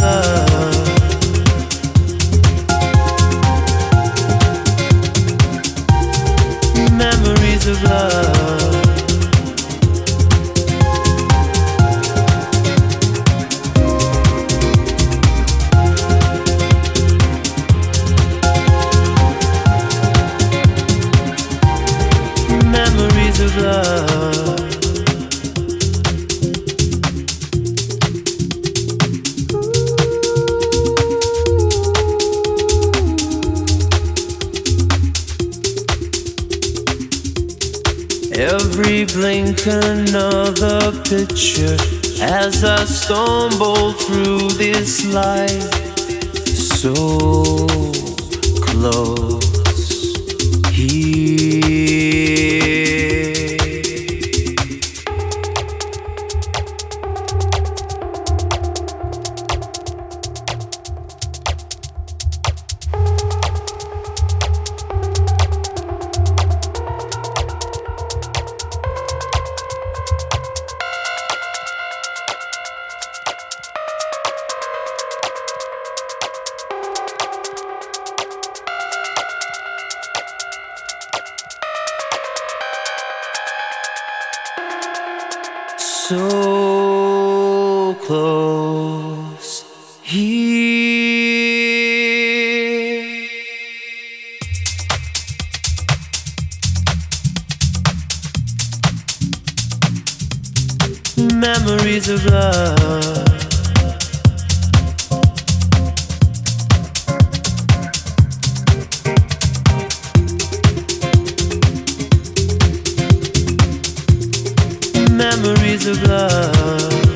love. Memories of love.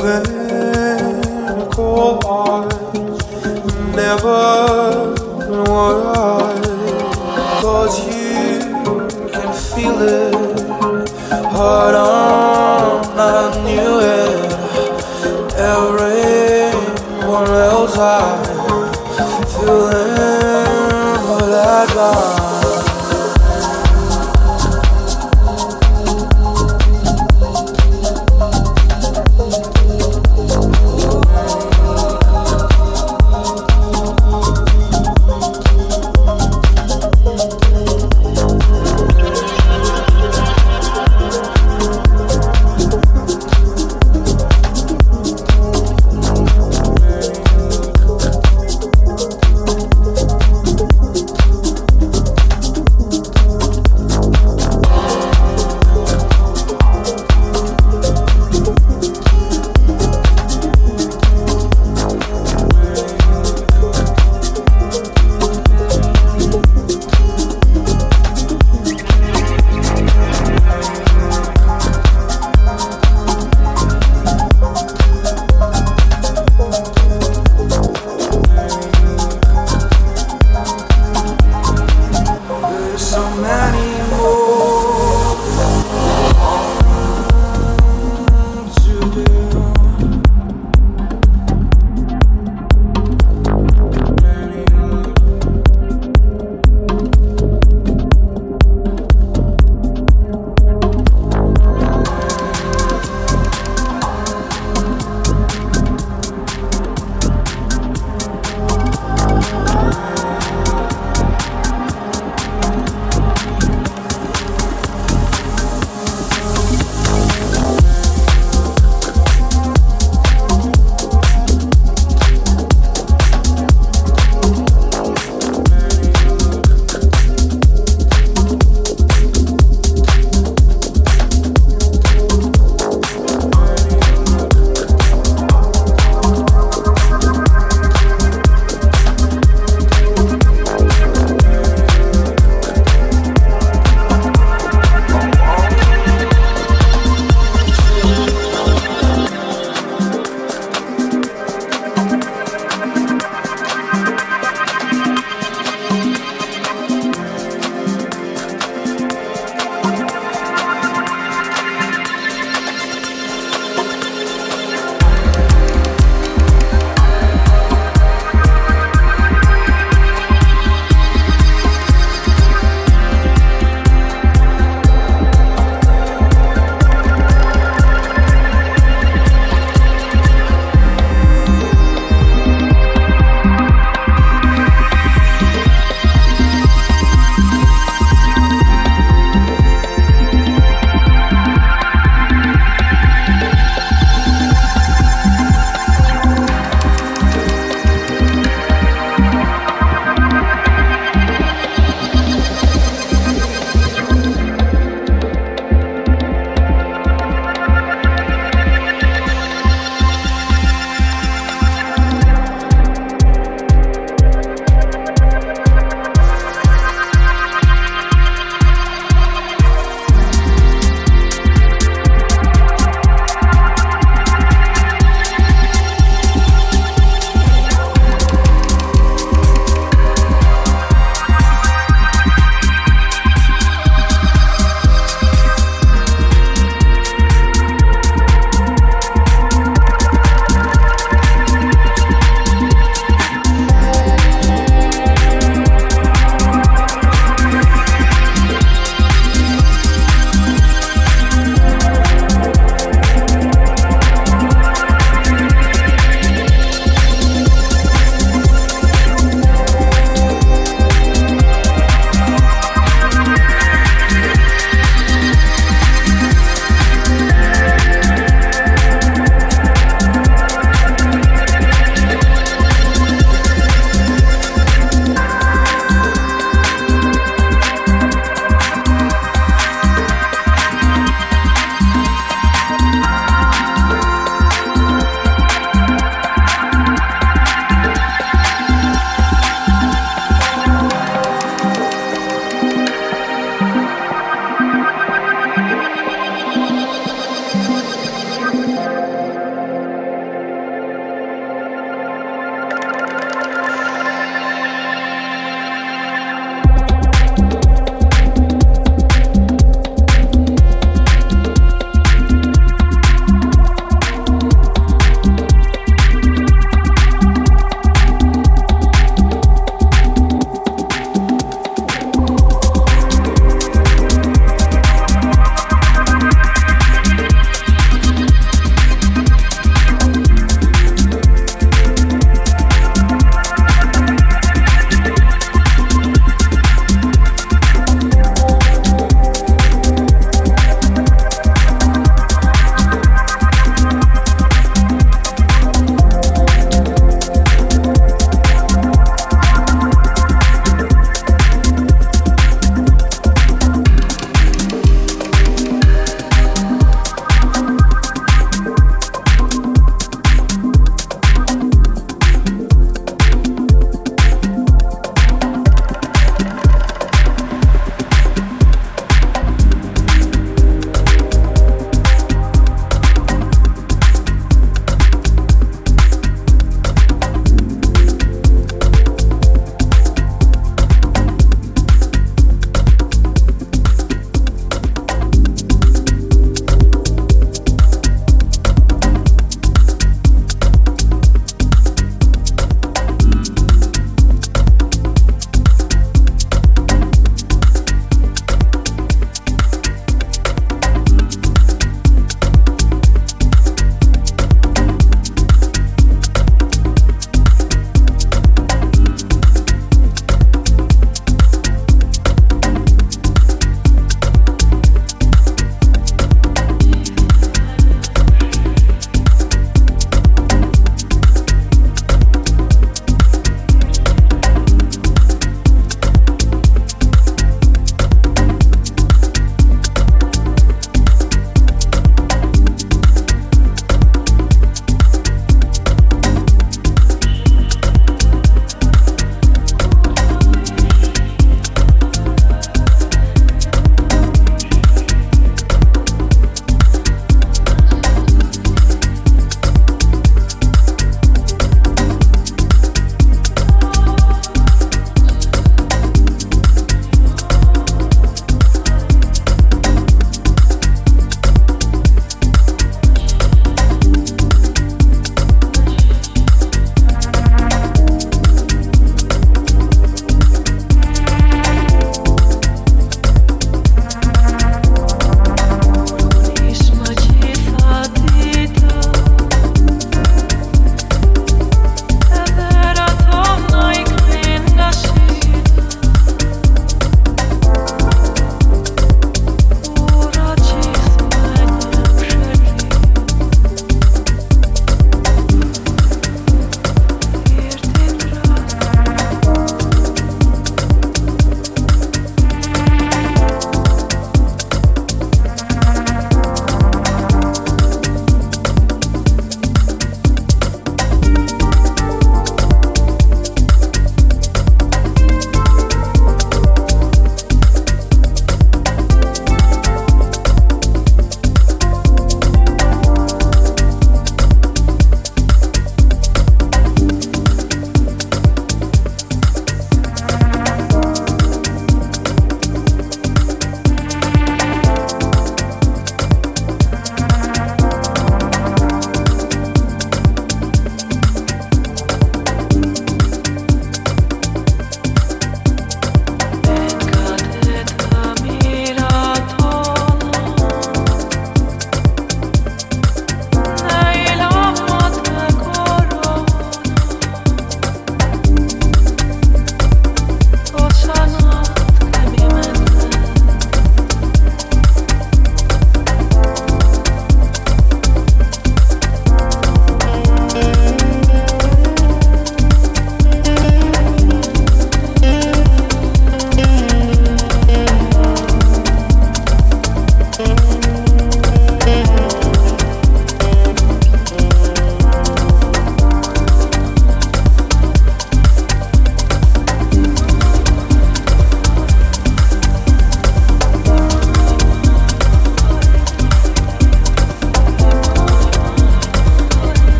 Having